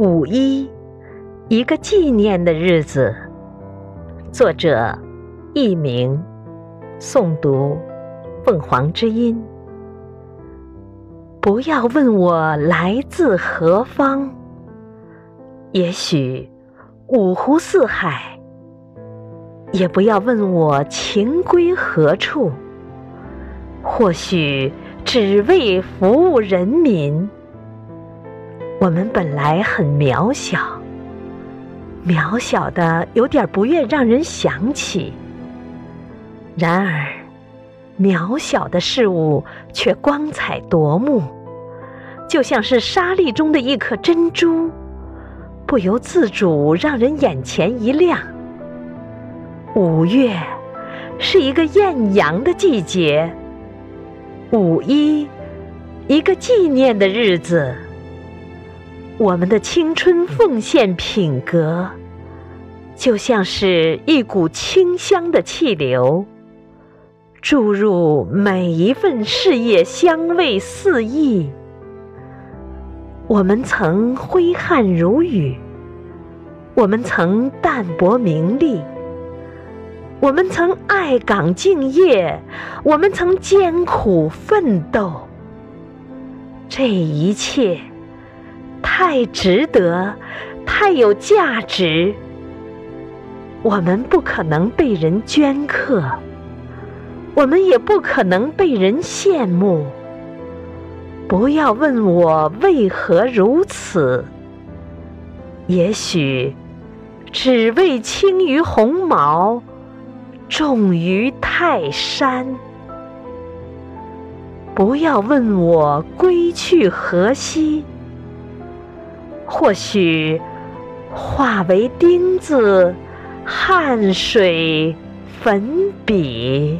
五一，一个纪念的日子。作者：佚名，诵读：凤凰之音。不要问我来自何方，也许五湖四海；也不要问我情归何处，或许只为服务人民。我们本来很渺小，渺小的有点不愿让人想起。然而，渺小的事物却光彩夺目，就像是沙粒中的一颗珍珠，不由自主让人眼前一亮。五月是一个艳阳的季节，五一，一个纪念的日子。我们的青春奉献品格，就像是一股清香的气流，注入每一份事业，香味四溢。我们曾挥汗如雨，我们曾淡泊名利，我们曾爱岗敬业，我们曾艰苦奋斗。这一切。太值得，太有价值。我们不可能被人镌刻，我们也不可能被人羡慕。不要问我为何如此，也许只为轻于鸿毛，重于泰山。不要问我归去何夕。或许化为钉子，汗水粉笔。